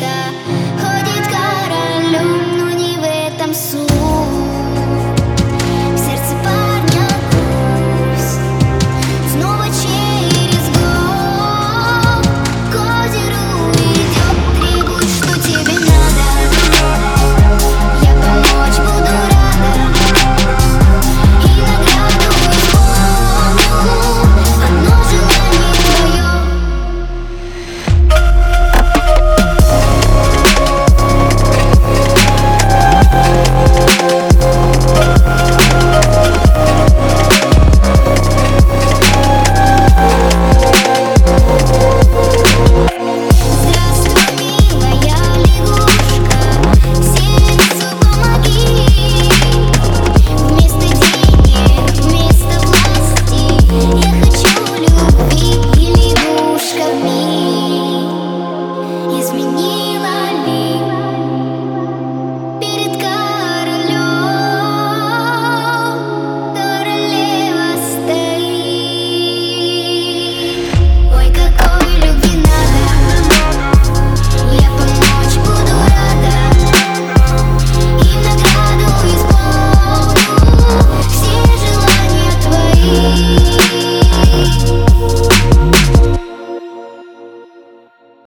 が